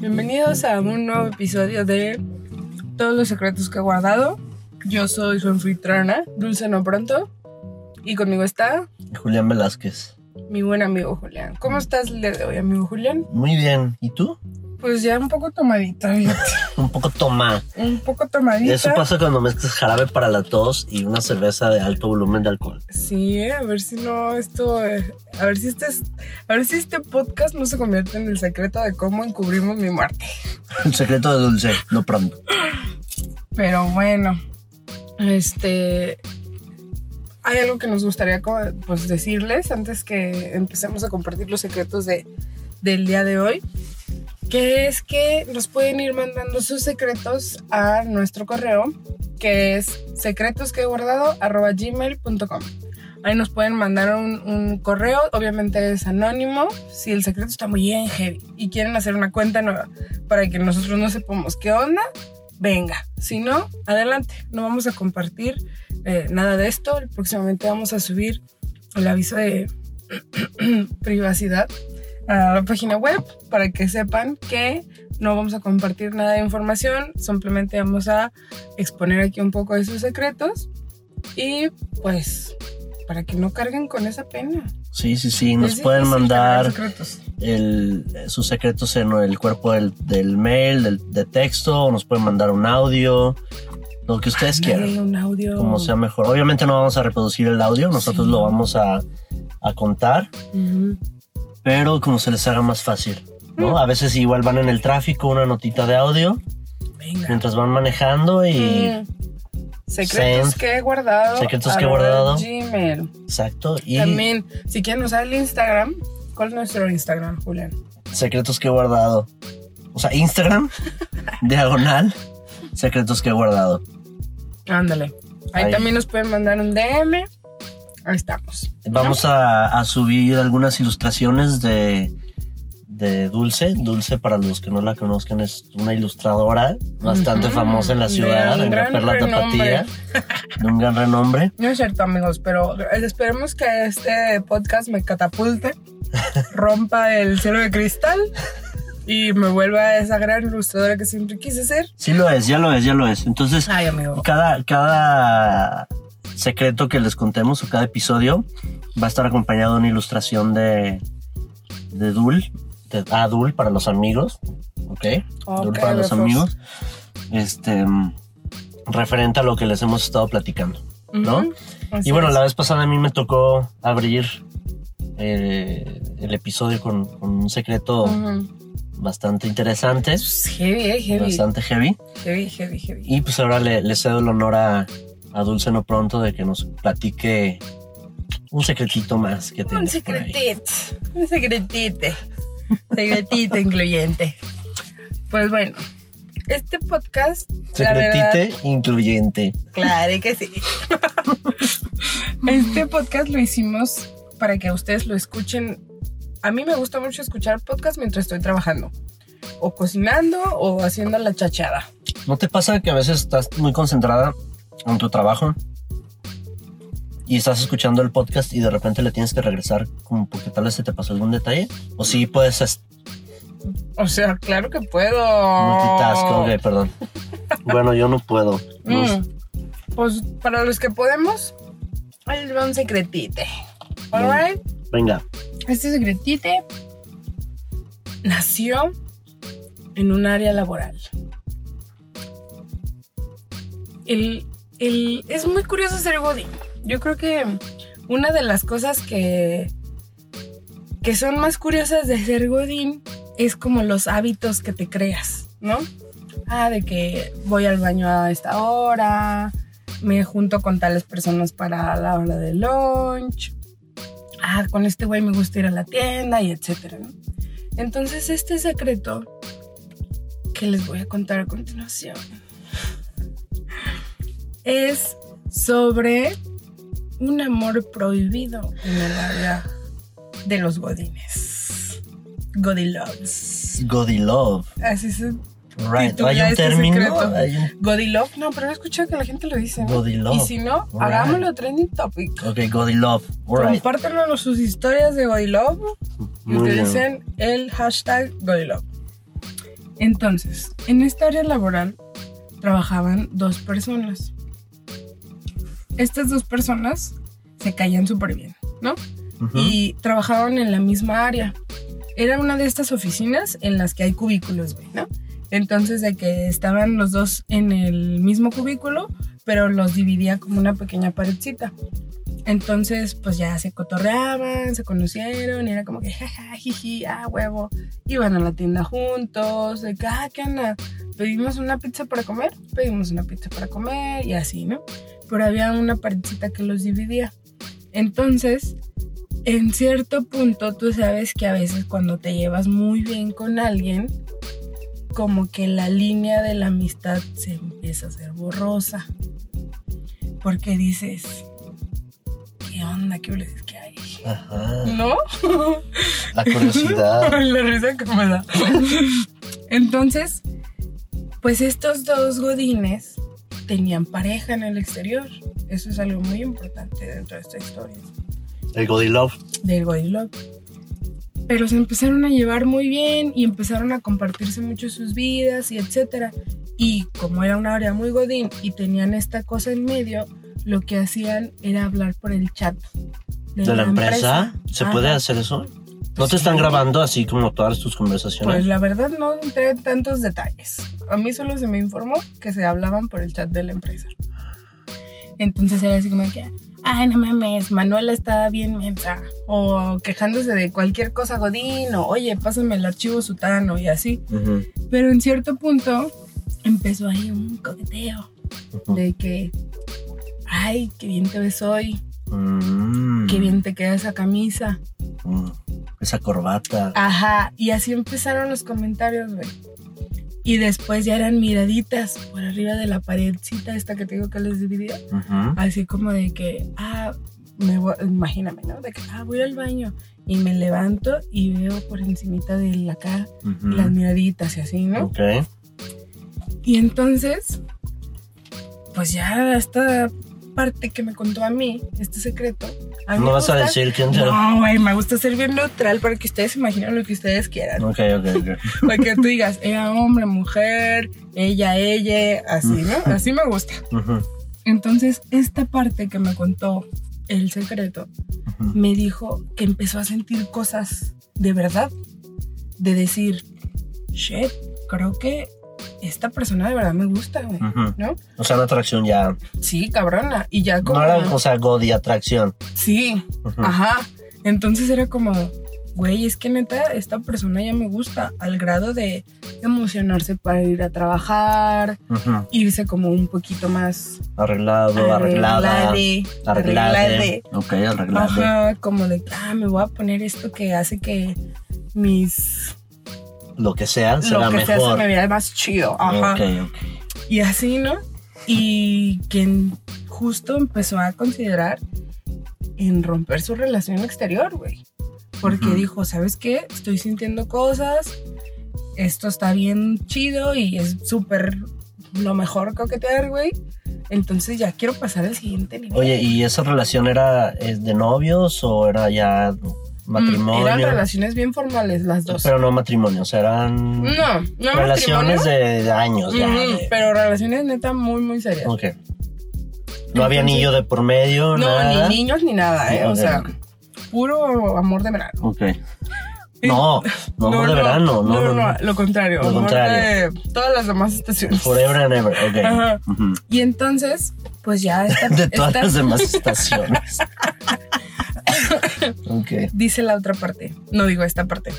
Bienvenidos a un nuevo episodio de Todos los secretos que he guardado. Yo soy su anfitriona, Dulce No Pronto. Y conmigo está Julián Velázquez. mi buen amigo Julián. ¿Cómo estás el día de hoy, amigo Julián? Muy bien. ¿Y tú? Pues ya un poco tomadita. Un poco toma. un poco tomadita. Eso pasa cuando mezclas jarabe para la tos y una cerveza de alto volumen de alcohol. Sí, eh, a ver si no esto, eh, a ver si este, es- a ver si este podcast no se convierte en el secreto de cómo encubrimos mi muerte. El secreto de dulce, no pronto. Pero bueno, este. Hay algo que nos gustaría pues, decirles antes que empecemos a compartir los secretos de, del día de hoy. Que es que nos pueden ir mandando sus secretos a nuestro correo, que es secretosqueguardado.gmail.com. Ahí nos pueden mandar un, un correo, obviamente es anónimo. Si el secreto está muy bien heavy y quieren hacer una cuenta nueva para que nosotros no sepamos qué onda, venga. Si no, adelante. No vamos a compartir eh, nada de esto. Próximamente vamos a subir el aviso de privacidad a la página web para que sepan que no vamos a compartir nada de información. Simplemente vamos a exponer aquí un poco de sus secretos y pues para que no carguen con esa pena. Sí, sí, sí. Nos Es pueden mandar secretos. el- sus secretos en el cuerpo del, del mail, del, de texto, o nos pueden mandar un audio, lo que ustedes Ándale, quieran, un audio. como sea mejor. Obviamente no vamos a reproducir el audio, nosotros Sí. lo vamos a, a contar, Ujú. Pero como se les haga más fácil. ¿no? Mm. A veces igual van en el tráfico, una notita de audio, Venga. mientras van manejando y... Mm. Secretos Send. que he guardado. Secretos que he guardado. Gmail. Exacto. Y También, si quieren usar el Instagram, ¿cuál es nuestro Instagram, Julián? secretos que he guardado. O sea, Instagram, diagonal, secretos que he guardado. Ándale. Ahí, Ahí. también nos pueden mandar un DM. Ahí estamos. Vamos a, a subir algunas ilustraciones de, de Dulce. Dulce, para los que no la conozcan, es una ilustradora bastante famosa en la De ciudad, un en la Perla. Tapatía, de un gran renombre. No es cierto, amigos, pero esperemos que este podcast me catapulte, rompa el cielo de cristal y me vuelva esa gran ilustradora que siempre quise ser. Sí lo es, ya lo es, ya lo es. Entonces, Ay, amigo. cada, cada secreto que les contemos o cada episodio va a estar acompañado de una ilustración de, de Dul, de, ah, Dul para los amigos, ¿ok? Dul Ok, para los amigos, este, referente a lo que les hemos estado platicando. ¿no? Así Y bueno, es. la vez pasada a mí me tocó abrir eh, el episodio con, con un secreto bastante interesante, Es Heavy, eh, heavy. bastante heavy. Heavy, heavy, heavy. Y pues ahora le, le cedo el honor a, a Dulce No Pronto de que nos platique un secretito más que Un tienes por ahí. secretito, un secretito, secretito incluyente. Pues bueno, este podcast, la verdad, Secretite incluyente. claro que sí. este podcast lo hicimos para que ustedes lo escuchen. A mí me gusta mucho escuchar podcast mientras estoy trabajando, o cocinando, o haciendo la chachada. ¿No te pasa que a veces estás muy concentrada en tu trabajo y estás escuchando el podcast y de repente le tienes que regresar como porque tal vez se te pasó algún detalle? O si puedes es- O sea, claro que puedo. multitask, ok, perdón. Bueno, yo no puedo. No. Mm, Pues para los que podemos, ahí les va un secretite. Alright. Venga, Este secretite nació en un área laboral. El, es muy curioso ser Godín. Yo creo que una de las cosas que, que son más curiosas de ser Godín es como los hábitos que te creas, ¿no? Ah, de que voy al baño a esta hora, me junto con tales personas para la hora de lunch. Ah, con este güey me gusta ir a la tienda y etcétera, ¿no? Entonces, este secreto que les voy a contar a continuación es sobre un amor prohibido en el área de los godines. Godiloves. Godi Love. Así se Right. Hay un este término. secreto. Hay un Godilove, no, pero he escuchado que la gente lo dice. ¿no? Godilove. Y si no, hagámoslo trending topic. Ok, Godi Love. Alright. Compártanlo sus historias de Godilove y utilicen el hashtag Godilove. Entonces, en esta área laboral trabajaban dos personas. Estas dos personas se caían súper bien, ¿no? Ujú. Y trabajaban en la misma área. Era una de estas oficinas en las que hay cubículos, güey, ¿no? Entonces, de que estaban los dos en el mismo cubículo, pero los dividía como una pequeña paredcita. Entonces, pues ya se cotorreaban, se conocieron, y era como que, jaja, jiji, ah, huevo. Iban a la tienda juntos, de que, ah, ¿qué onda? Pedimos una pizza para comer, pedimos una pizza para comer, y así, ¿no? Pero había una paredcita que los dividía. Entonces, en cierto punto, tú sabes que a veces cuando te llevas muy bien con alguien, como que la línea de la amistad se empieza a hacer borrosa. Porque dices, ¿qué onda? ¿Qué les que hay? Ajá. ¿No? La curiosidad. la risa que me da. Entonces, pues estos dos godines tenían pareja en el exterior. Eso es algo muy importante dentro de esta historia El Godilove. del Godilove. Pero se empezaron a llevar muy bien y empezaron a compartirse mucho sus vidas y etcétera. Y como era un área muy godín y tenían esta cosa en medio, lo que hacían era hablar por el chat. ¿De la empresa? ¿Se Ajá. puede hacer eso? ¿No te están Sí. grabando así como todas tus conversaciones? Pues la verdad no entré en tantos detalles. A mí solo se me informó que se hablaban por el chat de la empresa. Entonces era así como que, ay, no mames, Manuela está bien mensa. O quejándose de cualquier cosa godín, o oye, pásame el archivo sutano y así. Pero en cierto punto empezó ahí un coqueteo de que, ay, qué bien te ves hoy, Mm, qué bien te queda esa camisa. mm, Esa corbata. Ajá, y así empezaron los comentarios, güey. Y después ya eran miraditas por arriba de la paredcita esta que te digo que les dividía. Ujú. Así como de que, ah, me voy, imagíname, ¿no? De que, ah, voy al baño y me levanto y veo por encimita de la cara las miraditas y así, ¿no? Ok. Y entonces, pues ya esta parte que me contó a mí, este secreto. A mí No vas a decir quién te... No, güey, me gusta ser bien neutral para que ustedes imaginen lo que ustedes quieran. Ok, ok, ok. Para que tú digas, era hombre, mujer, ella, ella, así, ¿no? Así me gusta. Entonces, esta parte que me contó el secreto, me dijo que empezó a sentir cosas de verdad. De decir, shit, creo que esta persona de verdad me gusta, güey. ¿No? O sea, una atracción ya... Sí, cabrona. Y ya como... No era, o sea, Godi atracción. Sí, ajá. Entonces era como, güey, es que neta, esta persona ya me gusta, al grado de emocionarse para ir a trabajar, irse como un poquito más Arreglado, arreglada. Arreglade. arreglade. Ok, arreglade. Ajá, como de, ah, me voy a poner esto que hace que mis, Lo que sea será lo que sea se mejor. me vea más chido. Ajá. Ok, ok. Y así, ¿no? Y quien justo empezó a considerar en romper su relación exterior, güey. Porque dijo, ¿sabes qué? Estoy sintiendo cosas, esto está bien chido y es súper lo mejor coquetear, güey. Entonces ya quiero pasar al siguiente nivel. Oye, ¿y esa relación era es de novios o era ya matrimonio? Eran relaciones bien formales las dos. Pero no matrimonio, o sea, eran no, no relaciones de, de años ya. Ujú, de- Pero relaciones neta muy, muy serias. Ok. No había anillo de por medio, No, nada. ni niños ni nada, ¿eh? O sea, puro amor de verano. Ok. No, no, amor de verano, no, no, no. lo contrario. Lo contrario. de todas las demás estaciones. Forever and ever, ok. Ajá. Y entonces, pues ya esta, De todas esta- las demás estaciones. ok. dice la otra parte. No digo esta parte.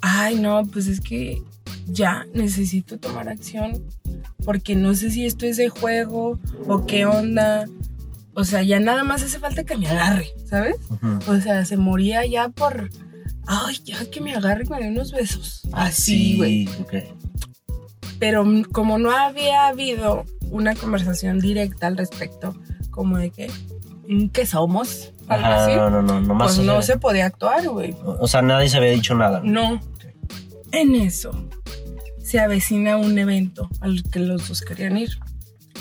Ay, no, pues es que ya necesito tomar acción porque no sé si esto es de juego o qué onda. O sea, ya nada más hace falta que me agarre, ¿sabes? O sea, se moría ya por. Ay, ya que me agarre con unos besos. Así, güey. Ok. Pero como no había habido una conversación directa al respecto, como de que. ¿Qué somos? Algo Ajá, así. no, no, no, nomás. Pues no se podía actuar, güey. O sea, nadie se había dicho nada. No. En eso se avecina un evento al que los dos querían ir.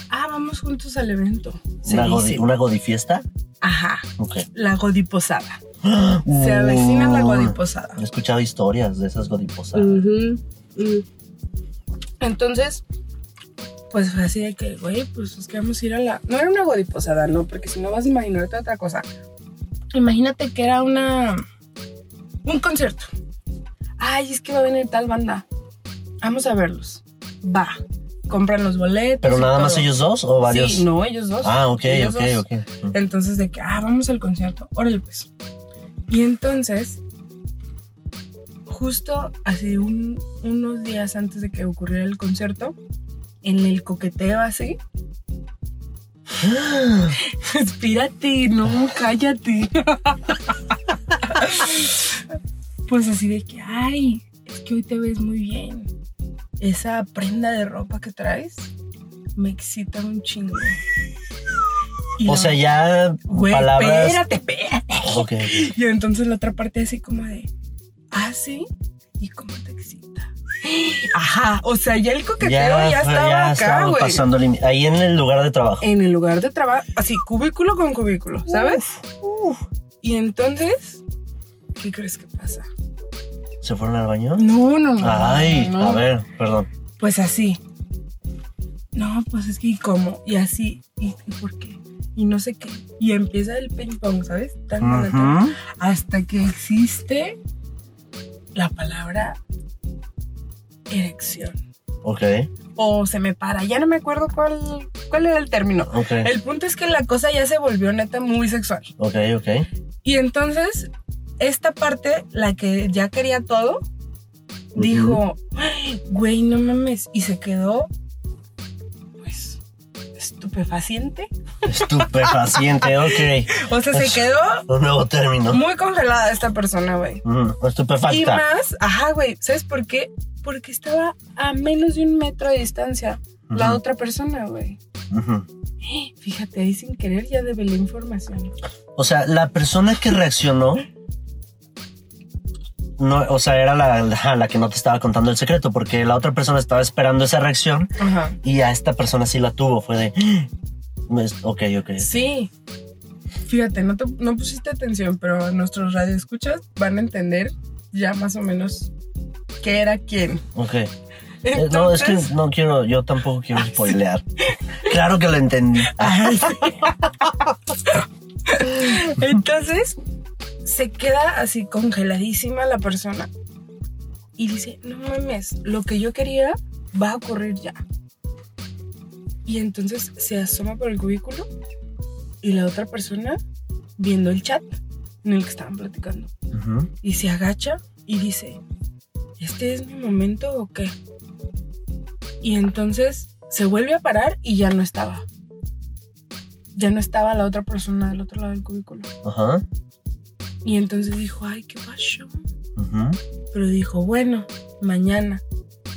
Ah, vamos juntos al evento. Se ¿Una, godi-. ¿Una godifiesta? Ajá, Ok. la godiposada. Se avecina la Uh, godiposada. He escuchado historias de esas godiposadas. Ujú. Entonces, pues fue así de que, güey, pues es que vamos a ir a la. No era una godiposada, no, porque si no vas a imaginarte otra cosa. Imagínate que era una. Un concierto. Ay, es que va a venir tal banda. Vamos a verlos. Va. Compran los boletos. ¿Pero nada más ellos dos o varios? Sí, no, ellos dos. Ah, ok, ok, dos. ok. Mm. Entonces, de que, ah, vamos al concierto. Órale, pues. Y entonces, justo hace un- unos días antes de que ocurriera el concierto, en el coqueteo así. Espírate, no, cállate. pues así de que, ay, es que hoy te ves muy bien. Esa prenda de ropa que traes me excita un chingo. Y O sea, ya Güey, palabras. espérate, espérate. Ok. Y entonces la otra parte así como de, ah, sí, ¿y cómo te? Ajá, o sea, ya el coqueteo ya, Ya, estaba ya acá, güey. pasando. Ahí en el lugar de trabajo. En el lugar de trabajo, así, cubículo con cubículo, ¿sabes? Y entonces, ¿qué crees que pasa? ¿Se fueron al baño? No, no, no. Ay, no. a ver, perdón. Pues así. No, pues es que, ¿y cómo? Y así, ¿y, y por qué? Y no sé qué. Y empieza el ping pong, ¿sabes? Tan, tan, hasta que existe la palabra erección. Ok, O se me para, ya no me acuerdo cuál, cuál era el término. ok, El punto es que la cosa ya se volvió neta muy sexual. ok, ok. Y entonces, esta parte, la que ya quería todo, dijo, "Ay, güey, no mames. Y se quedó, estupefaciente. Estupefaciente, ok. O sea, se quedó Un nuevo término. muy congelada esta persona, güey. Mm, Y estupefacta. más, ajá, güey, ¿sabes por qué? Porque estaba a menos de un metro de distancia la otra persona, güey. Fíjate, ahí sin querer ya develé información. O sea, la persona que reaccionó. No, o sea, era la, la, la que no te estaba contando el secreto, porque la otra persona estaba esperando esa reacción y a esta persona sí la tuvo. Fue de. "Es- Ok, ok. Sí. Fíjate, no, te- no pusiste atención, pero nuestros radioescuchas van a entender ya más o menos qué era quién. Ok. Eh, no, es que no quiero, yo tampoco quiero spoilear. claro que lo entendí. Sí. Entonces, se queda así congeladísima la persona y dice, no mames, lo que yo quería va a ocurrir ya. Y entonces se asoma por el cubículo y la otra persona viendo el chat en el que estaban platicando y se agacha y dice, ¿este es mi momento o qué? Y entonces se vuelve a parar y ya no estaba. Ya no estaba la otra persona del otro lado del cubículo. Ajá. Y entonces dijo, ay, qué pasó. ujú. Pero dijo, bueno, mañana,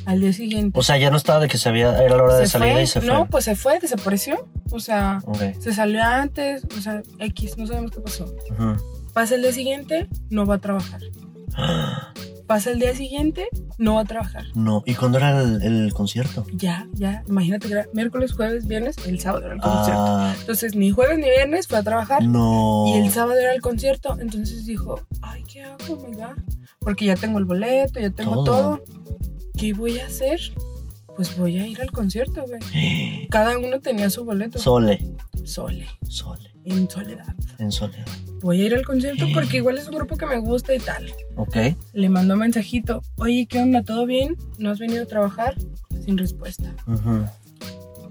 al día siguiente. O sea, ya no estaba de que se había, era la hora de ¿Se salida fue? y se fue. No, pues se fue, desapareció. O sea, se salió antes, o sea, X, no sabemos qué pasó. Ujú. Pasa el día siguiente, no va a trabajar. Pasa el día siguiente, no va a trabajar. No, ¿y cuándo era el, el concierto? Ya, ya, imagínate que era miércoles, jueves, viernes, el sábado era el concierto. Ah, Entonces, ni jueves ni viernes fue a trabajar. no. Y el sábado era el concierto. Entonces dijo, ay, ¿qué hago, amiga? Porque ya tengo el boleto, ya tengo Todo. todo. ¿Qué voy a hacer? Pues voy a ir al concierto, güey. Cada uno tenía su boleto. Sole, Sole, sole, en soledad. en soledad. Voy a ir al concierto porque igual es un grupo que me gusta y tal. Ok. Le mandó un mensajito. Oye, ¿qué onda? ¿Todo bien? ¿No has venido a trabajar? Sin respuesta.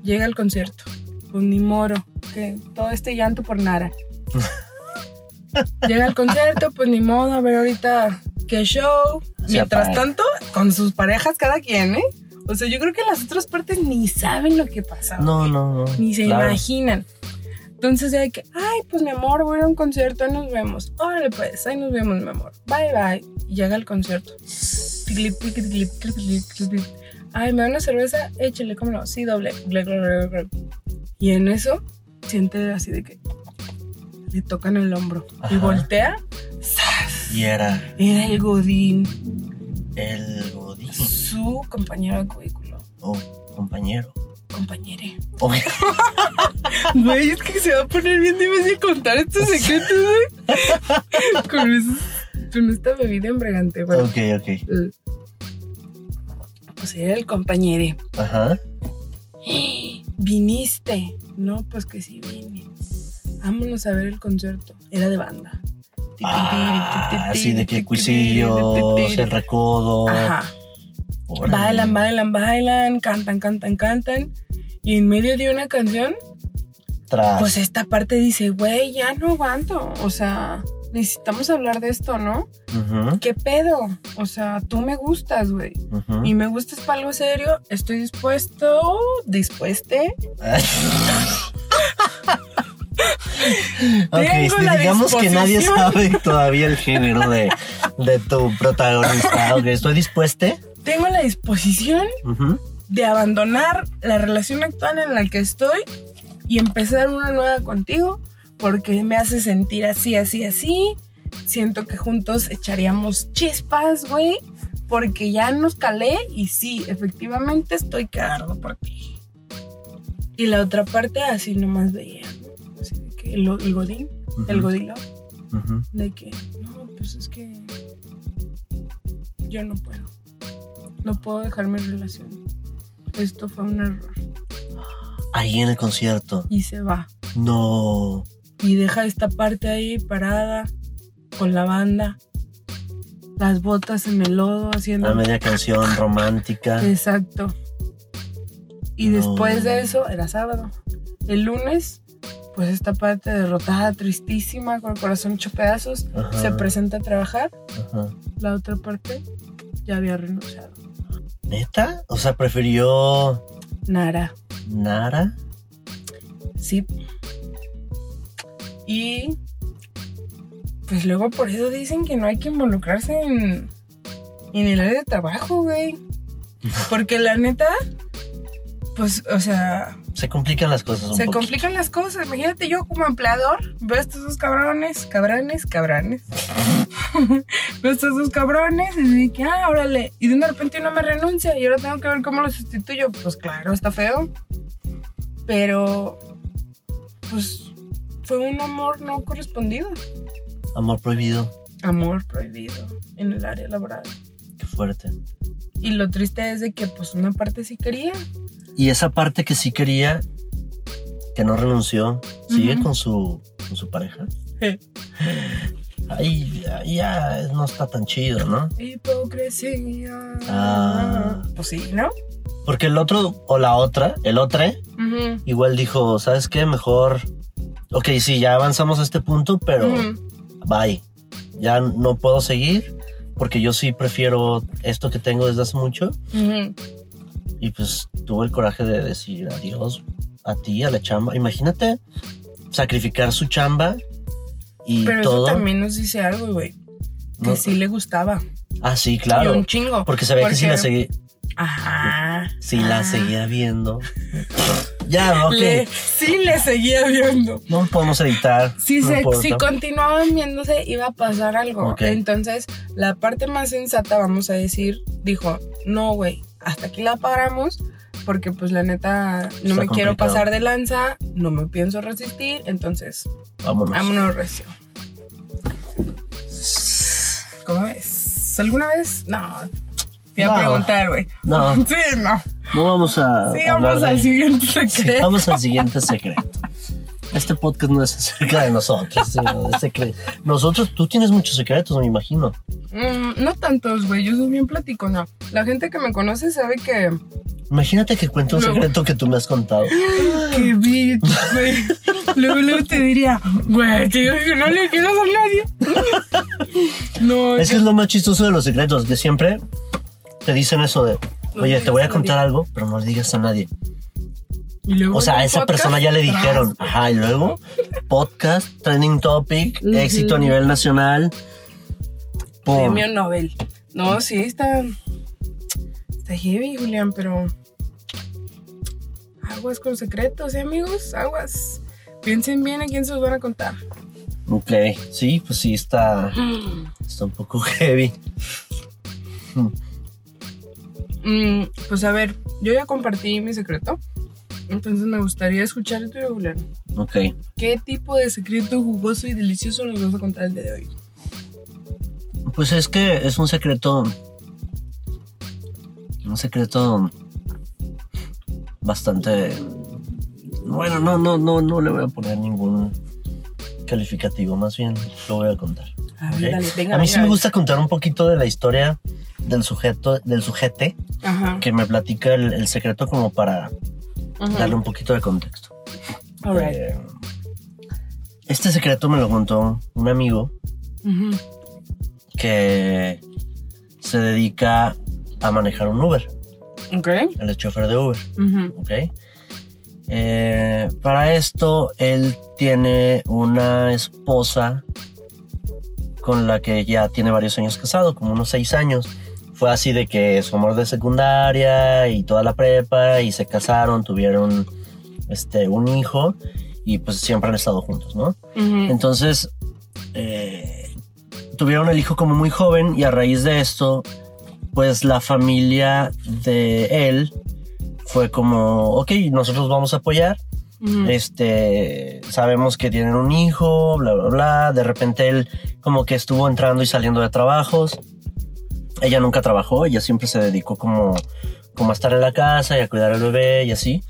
Llega al concierto. Pues ni moro. Que todo este llanto por nada. Llega al concierto, pues ni modo, a ver ahorita qué show. Mientras tanto, con sus parejas cada quien, ¿eh? O sea, yo creo que las otras partes ni saben lo que pasa. No, no, no. Ni se Claro. imaginan. Entonces ya de que, ay, pues mi amor, voy a un concierto, ahí nos vemos. Órale, pues, ahí nos vemos, mi amor. Bye, bye. Y llega el concierto. Ay, ¿me da una cerveza? Échale, cómo no. Sí, doble. Y en eso siente así de que le tocan el hombro. Y Ajá. voltea. ¡zas! Y era Era el Godín, el Godín su compañero de cubículo. o compañero. Compañere. Ok. Güey, es que se va a poner bien difícil contar estos secretos, güey. Con, esos- con esta bebida embriagante, bueno. Ok, ok. eh, pues era el compañero. Ajá. ¿Viniste? No, pues que sí vine. Vámonos a ver el concierto. Era de banda. Ah, así de que cuisillos, el recodo. Ajá. Bailan, bailan, bailan, cantan, cantan, cantan. Y en medio de una canción, Tras. pues esta parte dice, güey, ya no aguanto. O sea, necesitamos hablar de esto, ¿no? ¿Qué pedo? O sea, tú me gustas, güey. ujú. Y me gustas para algo serio. Estoy dispuesto, dispueste. Ok, Tengo si la digamos que nadie sabe todavía el género de, de tu protagonista. Ok, estoy dispuesta. Tengo la disposición de abandonar la relación actual en la que estoy y empezar una nueva contigo porque me hace sentir así, así, así. Siento que juntos echaríamos chispas, güey, porque ya nos calé y sí, efectivamente estoy cagado por ti. Y la otra parte así nomás veía, ¿no? Así de que el, el godín, el godilo, de que, no, pues es que yo no puedo. No puedo dejar mi relación. Esto fue un error. Ahí en el concierto. Y se va. No. Y deja esta parte ahí parada con la banda. Las botas en el lodo haciendo... La media canción romántica. Exacto. Y No. después de eso, era sábado. El lunes, pues esta parte derrotada, tristísima, con el corazón hecho pedazos, Ajá. se presenta a trabajar. Ajá. La otra parte ya había renunciado. ¿Neta? O sea, prefirió Nara. Nara. Sí. Y pues luego por eso dicen que no hay que involucrarse en, en el área de trabajo, güey. Porque la neta, pues, o sea, Se complican las cosas un se poquito. complican las cosas. Imagínate yo como empleador, veo a estos dos cabrones, cabrones, cabrones. estos dos cabrones y de que, ah, órale. Y de repente uno me renuncia y ahora tengo que ver cómo lo sustituyo. Pues claro, está feo. Pero, pues, fue un amor no correspondido. Amor prohibido. Amor prohibido en el área laboral. Qué fuerte. Y lo triste es de que, pues, una parte sí quería. Y esa parte que sí quería, que no renunció, sigue con su con su pareja. Ahí ya, ya no está tan chido, ¿no? Hipocresía. Ah. Pues sí, ¿no? Porque el otro o la otra, el otro, Ujú. igual dijo, ¿sabes qué? Mejor. Ok, sí, ya avanzamos a este punto, pero Ujú. bye. Ya no puedo seguir porque yo sí prefiero esto que tengo desde hace mucho. Ujú. Y pues tuvo el coraje de decir adiós a ti, a la chamba. Imagínate sacrificar su chamba y Pero todo. eso también nos dice algo, güey. Que No- sí le gustaba. Ah, sí, Y claro. un chingo. Porque ve que sí la, Porque- seguí, Ajá. sí la Ah. seguía viendo. ya, ok. Le- sí le seguía viendo. No podemos editar. Si, no se, si continuaban viéndose, iba a pasar algo. Entonces, la parte más sensata, vamos a decir, dijo, no, güey, hasta aquí la paramos, porque pues la neta, no Está me quiero pasar de lanza, no me pienso resistir, entonces, Vámonos. vámonos recio. ¿Cómo ves? ¿Alguna vez? No. Te iba a preguntar, güey. No. Sí, no. No vamos a. Sí, vamos al siguiente Sí, secreto. vamos al siguiente secreto. Este podcast no es acerca de nosotros, sino de secre- Nosotros, tú tienes muchos secretos, me imagino. Mm, no tantos, güey. Yo soy bien platicona. La gente que me conoce sabe que. Imagínate que cuento un Luego. secreto que tú me has contado. ¡Qué bitch, güey! Luego, luego te diría, güey, te digo que no le quieras a nadie. No, Es que es lo más chistoso de los secretos, que siempre te dicen eso de, oye, te voy a contar nadie". algo, pero no le digas a nadie. Y luego O sea, a esa podcast, persona ya le dijeron, ajá, y luego, podcast, trending topic, éxito a nivel nacional. Premio Nobel. No, sí, está. Está heavy, Julián, pero. Aguas con secretos, ¿eh, amigos? Aguas. Piensen bien a quién se los van a contar. Ok, sí, pues sí, está, está un poco heavy. Mm, pues a ver, yo ya compartí mi secreto. Entonces me gustaría escuchar el tuyo, Julián. Ok, ¿Qué tipo de secreto jugoso y delicioso nos vas a contar el día de hoy? pues es que es un secreto un secreto bastante. Bueno, no, no, no, no le voy a poner ningún calificativo, más bien lo voy a contar. A dale, venga, a mí venga, sí me gusta contar un poquito de la historia del sujeto, del sujete Ajá. que me platica el, el secreto como para Darle un poquito de contexto. Right. Eh, este secreto me lo contó un amigo que se dedica a manejar un Uber. Ok. Él es chofer de Uber. ¿ok? Eh, para esto, él tiene una esposa con la que ya tiene varios años casado, como unos seis años. Fue así de que su amor de secundaria y toda la prepa y se casaron, tuvieron este, un hijo y pues siempre han estado juntos, ¿no? Entonces, eh, tuvieron el hijo como muy joven y a raíz de esto, pues la familia de él fue como, ok, nosotros vamos a apoyar. Este, sabemos que tienen un hijo, bla, bla, bla. De repente él como que estuvo entrando y saliendo de trabajos. Ella nunca trabajó, ella siempre se dedicó como, como a estar en la casa y a cuidar al bebé y así.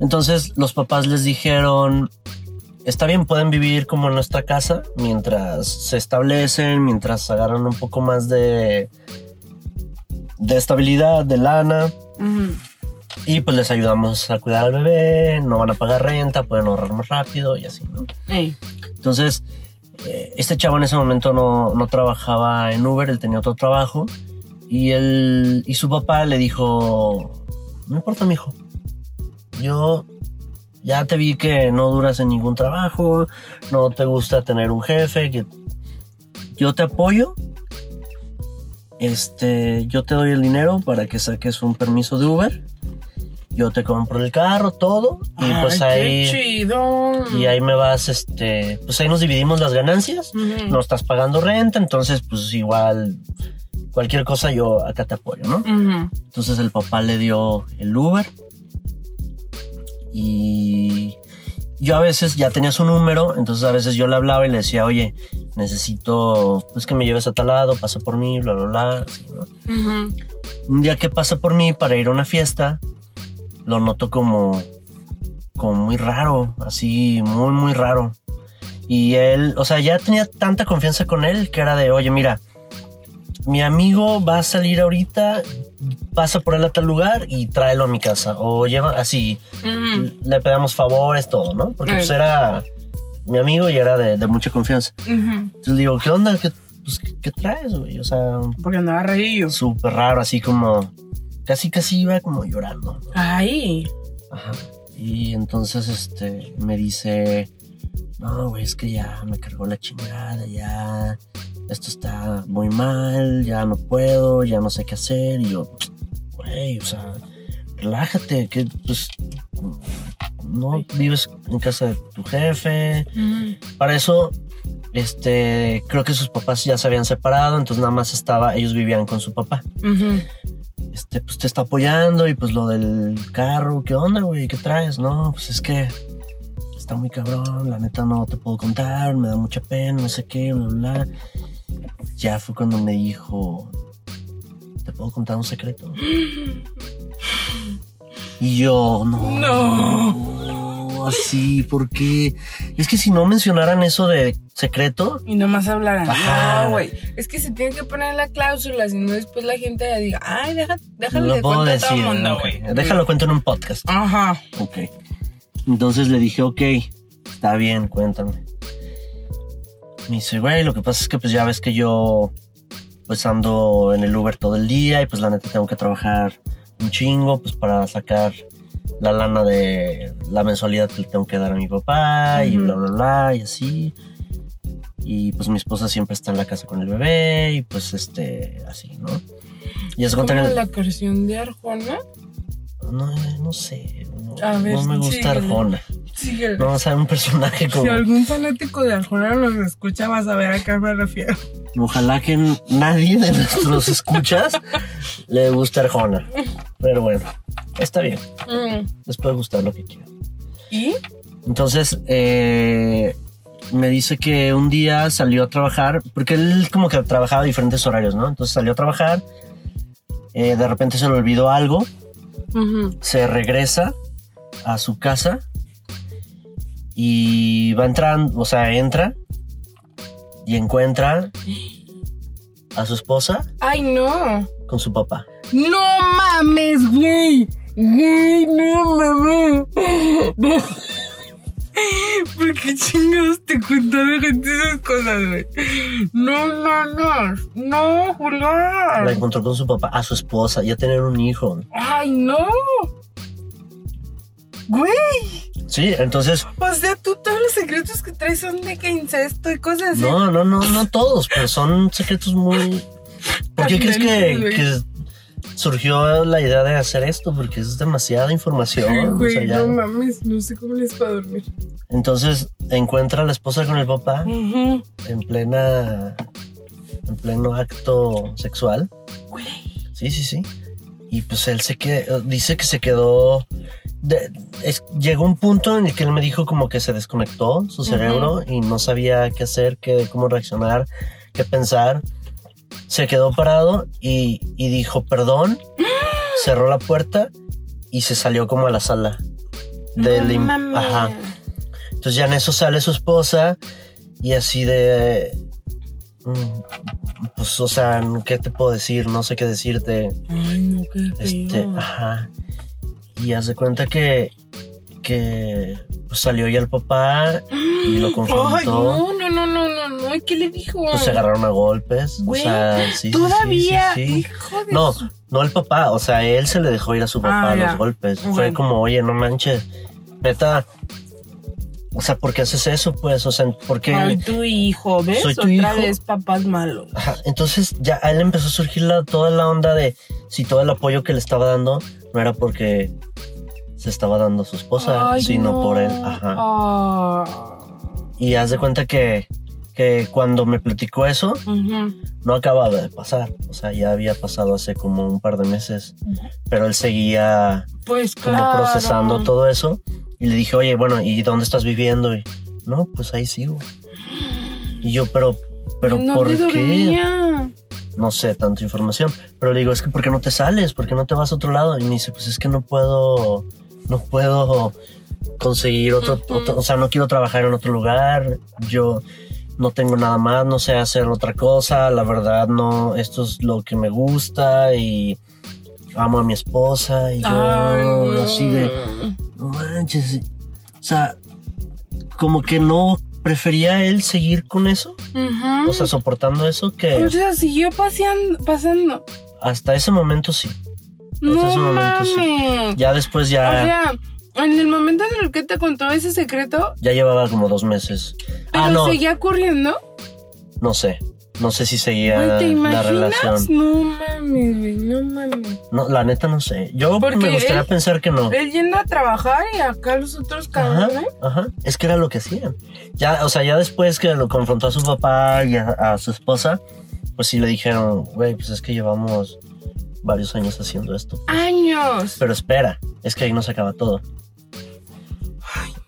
Entonces los papás les dijeron, está bien, pueden vivir como en nuestra casa mientras se establecen, mientras agarran un poco más de, de estabilidad, de lana. Ujú. Y pues les ayudamos a cuidar al bebé, no van a pagar renta, pueden ahorrar más rápido y así, ¿no? Ey. Entonces, este chavo en ese momento no, no trabajaba en Uber, él tenía otro trabajo. Y él y su papá le dijo, no importa, mijo. Yo ya te vi que no duras en ningún trabajo, no te gusta tener un jefe, que yo te apoyo. Este, yo te doy el dinero para que saques un permiso de Uber. Yo te compro el carro, todo. Y pues ahí. Qué chido. Y ahí me vas, este, pues ahí nos dividimos las ganancias. No estás pagando renta, entonces pues igual cualquier cosa yo acá te apoyo, ¿no? Entonces el papá le dio el Uber y yo a veces ya tenía su número, entonces a veces yo le hablaba y le decía, oye, necesito pues que me lleves a tal lado, pasa por mí, bla, bla, bla. así, ¿no? Ujú. Un día que pasa por mí para ir a una fiesta, lo noto como, como muy raro, así, muy, muy raro. Y él, o sea, ya tenía tanta confianza con él que era de, oye, mira, mi amigo va a salir ahorita, pasa por él a tal lugar y tráelo a mi casa. O lleva así, le pedamos favores, todo, ¿no? Porque pues Ay. era mi amigo y era de, de mucha confianza. Ujú. Entonces digo, ¿qué onda? ¿Qué, pues, ¿qué- qué traes, güey? O sea, Porque andaba reído. súper raro, así como, casi, casi iba como llorando. Ay. Ajá. Y entonces, este, me dice, no, güey, es que ya me cargó la chingada, ya, esto está muy mal, ya no puedo, ya no sé qué hacer. Y yo, güey, o sea, relájate, que pues no vives en casa de tu jefe. Para eso, este, creo que sus papás ya se habían separado, entonces nada más estaba, ellos vivían con su papá. Ujú. Este, pues te está apoyando y pues lo del carro, ¿qué onda, güey? ¿Qué traes? No, pues es que está muy cabrón, la neta no te puedo contar, me da mucha pena, no sé qué, bla, bla. bla. Ya fue cuando me dijo, ¿te puedo contar un secreto? Y yo, no. No. Así, porque es que si no mencionaran eso de secreto, Y nomás hablarán. Ajá. No, güey. Es que se tiene que poner la cláusula, si no después la gente diga, ay, deja, déjale lo de a todo el mundo, güey. Déjalo cuento en un podcast. Ajá. Ok. Entonces le dije, ok, está bien, cuéntame. Me dice, güey, lo que pasa es que pues ya ves que yo pues ando en el Uber todo el día y pues la neta tengo que trabajar un chingo pues para sacar la lana de la mensualidad que le tengo que dar a mi papá y bla, bla, bla, y así. Y pues mi esposa siempre está en la casa con el bebé y pues este, así, ¿no? Y es la canción de Arjona. No, no sé, no, A ver, no me gusta síguele. Arjona. Sí, el- No, o sea, un personaje como... Si algún fanático de Arjona nos escucha, vas a ver a qué me refiero. Ojalá que nadie de nuestros escuchas le guste Arjona. Pero bueno, está bien. Mm. Les puede gustar lo que quieran. ¿Y? Entonces, eh, me dice que un día salió a trabajar, porque él como que trabajaba a diferentes horarios, ¿no? Entonces salió a trabajar, Eh, de repente se le olvidó algo, se regresa a su casa y va entrando, o sea, entra y encuentra a su esposa Ay, no. con su papá. No mames, güey. Güey, no mames. No. ¿Por qué chingados te contaron gente esas cosas, güey? No mames. No, La Julián. encontró con su papá, a su esposa, ya tener un hijo. Ay, no. Güey. Sí, entonces, O sea, tú todos los secretos que traes son de que incesto y cosas así. no, no, no, no todos, pero son secretos muy... ¿Por qué crees que, que surgió la idea de hacer esto? Porque es demasiada información. Ay, o güey, sea, ya- no mames, no sé cómo les va a dormir. Entonces encuentra a la esposa con el papá en plena en pleno acto sexual. Güey. Sí, sí, sí. Y pues él se quedó, dice que se quedó de- es- llegó un punto en el que él me dijo como que se desconectó su cerebro y no sabía qué hacer, qué, cómo reaccionar, qué pensar. Se quedó parado y, y dijo perdón, cerró la puerta y se salió como a la sala. Del no mames. Ajá. Entonces ya en eso sale su esposa y así de... mm, Pues, o sea, ¿qué te puedo decir? No sé qué decirte. Ay, no, qué Este, ajá. Y haz de cuenta que, que pues, salió ya el papá y lo Ay, confrontó. no, no, no, no, no, no. ¿y ¿Qué le dijo? Pues se agarraron a golpes. Güey, o sea, sí, Todavía, sí, sí. hijo de No, su- no el papá, o sea, él se le dejó ir a su papá Ah, a ya. los golpes. Fue como, oye, no manches, neta. O sea, ¿por qué haces eso? Pues, o sea, ¿por qué? Ay, tu hijo, ¿ves? Soy tu Otra hijo. vez papás malos. Ajá, entonces ya a él empezó a surgir la- toda la onda de si todo el apoyo que le estaba dando no era porque se estaba dando a su esposa, Ay, sino no. por él. Ajá. Ah. Y haz de cuenta que, que cuando me platicó eso, Ujú. no acababa de pasar. O sea, ya había pasado hace como un par de meses. Pero él seguía Pues como claro. procesando todo eso. Y le dije, oye, bueno, ¿y dónde estás viviendo? Y no, pues ahí sigo. Y yo, pero, pero ¿En ¿por qué? No sé, tanta información. Pero le digo, es que ¿por qué no te sales? ¿Por qué no te vas a otro lado? Y me dice, pues es que no puedo, no puedo conseguir otro, Ujú. otro- o sea, no quiero trabajar en otro lugar. Yo no tengo nada más, no sé hacer otra cosa. La verdad, no, esto es lo que me gusta y amo a mi esposa. Y yo, Ay, no. así de, no manches. O sea, como que no prefería él seguir con eso, o sea, soportando eso, que O sea, siguió paseando, pasando. hasta ese momento sí. No ese momento sí. Ya después ya, O sea, en el momento en el que te contó ese secreto, ya llevaba como dos meses. pero Ah, no, seguía corriendo. no sé. No sé si seguía Güey, ¿te la imaginas? relación. No mames, güey, no mames. No, la neta no sé. Yo Porque me gustaría él- pensar que no. Él yendo a trabajar y acá los otros Ajá, cabrones. ajá. Es que era lo que hacían. Ya, o sea, ya después que lo confrontó a su papá y a, a su esposa, pues sí le dijeron, güey, pues es que llevamos varios años haciendo esto. Años. Pero espera, es que ahí no se acaba todo.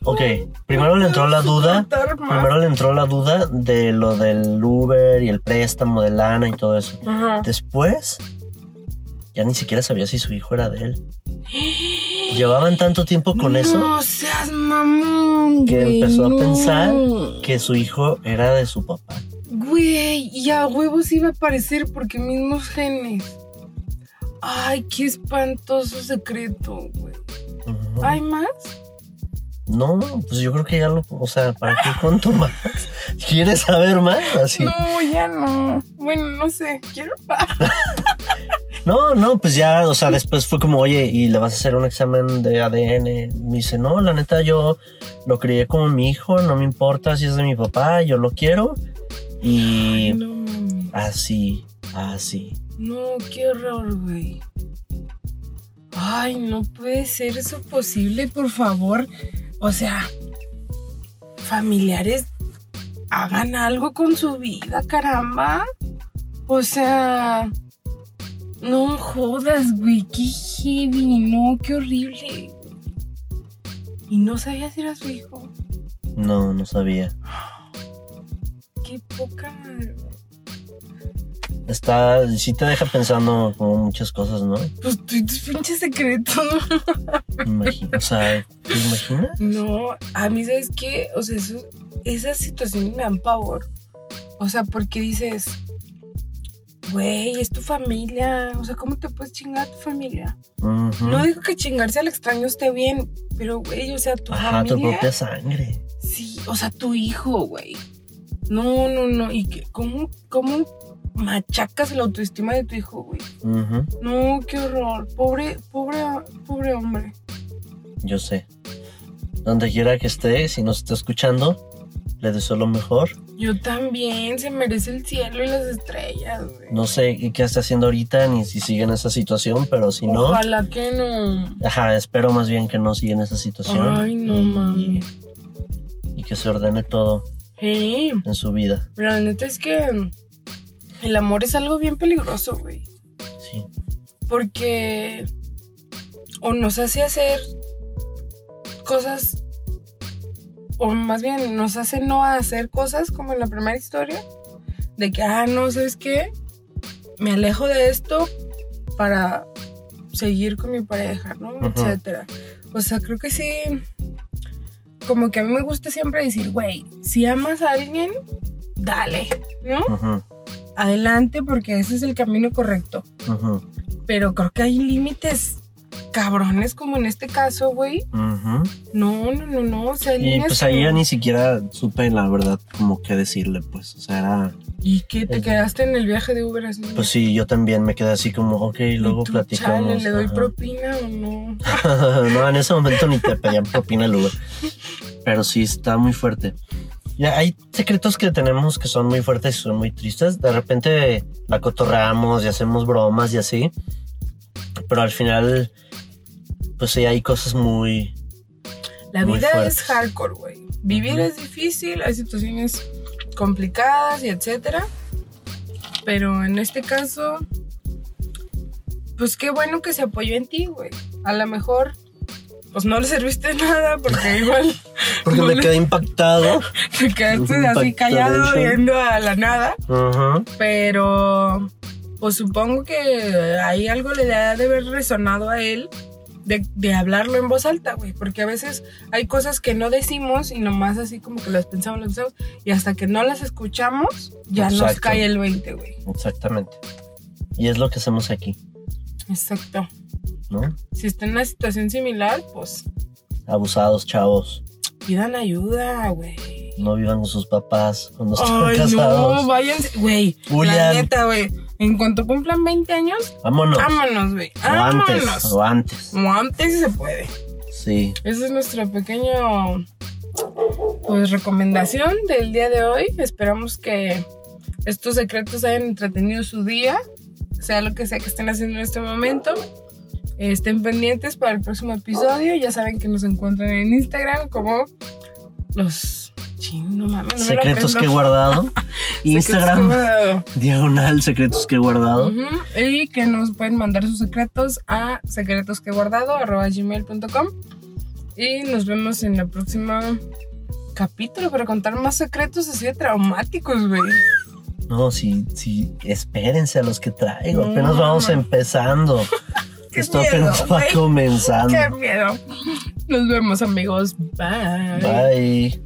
Ok, primero le entró la duda. Primero le entró la duda de lo del Uber y el préstamo de lana y todo eso. Ajá. Después, ya ni siquiera sabía si su hijo era de él. Llevaban tanto tiempo con eso No seas mamón, que güey, empezó no. a pensar que su hijo era de su papá. Güey, y a huevos iba a aparecer porque mismos genes. Ay, qué espantoso secreto, güey. ¿Hay más? No, pues yo creo que ya lo, o sea, ¿para qué cuento más? ¿Quieres saber más? Así. No, ya no. Bueno, no sé. Quiero. No, no, pues ya, o sea, después fue como, oye, ¿y le vas a hacer un examen de ADN? Me dice, no, la neta, yo lo crié como mi hijo, no me importa si es de mi papá, yo lo quiero. Y No, así, así. No, qué horror, güey. Ay, no puede ser eso posible, por favor. O sea, familiares, hagan algo con su vida, caramba. O sea, no jodas, güey, qué heavy, no, qué horrible. Y no sabía si era su hijo. No, no sabía. Qué poca madre. Está, sí te deja pensando como muchas cosas, ¿no? Pues tus pinches secretos. Imagino, o sea, ¿te imaginas? No, a mí, ¿sabes qué? O sea, eso, esas situaciones me dan pavor. O sea, porque dices, güey, es tu familia. O sea, ¿cómo te puedes chingar a tu familia? No digo que chingarse al extraño esté bien, pero, güey, o sea, tu Ajá, tu familia. propia sangre. Sí, o sea, tu hijo, güey. No, no, no. ¿Y que, cómo, cómo machacas la autoestima de tu hijo, güey? No, qué horror. Pobre, pobre, pobre hombre. Yo sé. Donde quiera que esté, si nos está escuchando, le deseo lo mejor. Yo también, se merece el cielo y las estrellas, güey. No sé qué está haciendo ahorita ni si sigue en esa situación, pero si no, Ojalá que no. ajá, espero más bien que no siga en esa situación. Ay, no y, mames. y que se ordene todo Sí, en su vida. la neta es que el amor es algo bien peligroso, güey. Sí. Porque o nos hace hacer cosas, o más bien nos hace no hacer cosas como en la primera historia, de que, ah, no, ¿sabes qué? Me alejo de esto para seguir con mi pareja, ¿no? Etcétera. O sea, creo que sí, como que a mí me gusta siempre decir, güey, si amas a alguien, dale, ¿no? Ujú, Adelante porque ese es el camino correcto pero creo que hay límites cabrones como en este caso, güey. No, no, no, no, o sea, Y pues ahí ya ni siquiera supe la verdad como qué decirle, pues. O sea, era. ¿Y qué? ¿Te quedaste en el viaje de Uber así? Pues sí, yo también me quedé así como, ok, ¿Y luego tú, platicamos. chale, ¿Le doy ajá. propina o no? no, en ese momento ni te pedían propina el Uber. Pero sí está muy fuerte. Ya hay secretos que tenemos que son muy fuertes y son muy tristes. De repente la cotorreamos y hacemos bromas y así. Pero al final, pues sí, hay cosas muy. La Muy vida fuertes. es hardcore, güey. Vivir es difícil, hay situaciones complicadas y etcétera. Pero en este caso, pues qué bueno que se apoyó en ti, güey. A lo mejor, pues no le serviste nada porque igual Porque me le- quedé impactado. te quedaste así callado viendo a la nada. Ajá. Pero pues supongo que ahí algo le ha de haber resonado a él de, de hablarlo en voz alta, güey. Porque a veces hay cosas que no decimos y nomás así como que las pensamos, las pensamos. Y hasta que no las escuchamos, ya nos cae el 20, güey. Exactamente. Y es lo que hacemos aquí, Exacto. ¿No? Si está en una situación similar, pues Abusados, chavos. pidan ayuda, güey. No vivan con sus papás cuando están Ay, casados. no, váyanse. Güey, la neta, güey. En cuanto cumplan 20 años, Vámonos. vámonos, güey. o antes, Vámonos. o antes. O antes si se puede. Sí. Esa es nuestra pequeña pues recomendación del día de hoy. Esperamos que estos secretos hayan entretenido su día, sea lo que sea que estén haciendo en este momento. Estén pendientes para el próximo episodio. Ya saben que nos encuentran en Instagram como los no mames, no Secretos que he guardado. Secretos Instagram, que he guardado. diagonal, secretos que he guardado. Y que nos pueden mandar sus secretos a secretosqueguardado.gmail.com Y nos vemos en el próximo capítulo para contar más secretos así de traumáticos, güey. No, sí, sí, espérense a los que traigo. No, apenas vamos no. empezando. Qué Esto miedo, apenas va comenzando. Qué miedo. Nos vemos, amigos. Bye. Bye.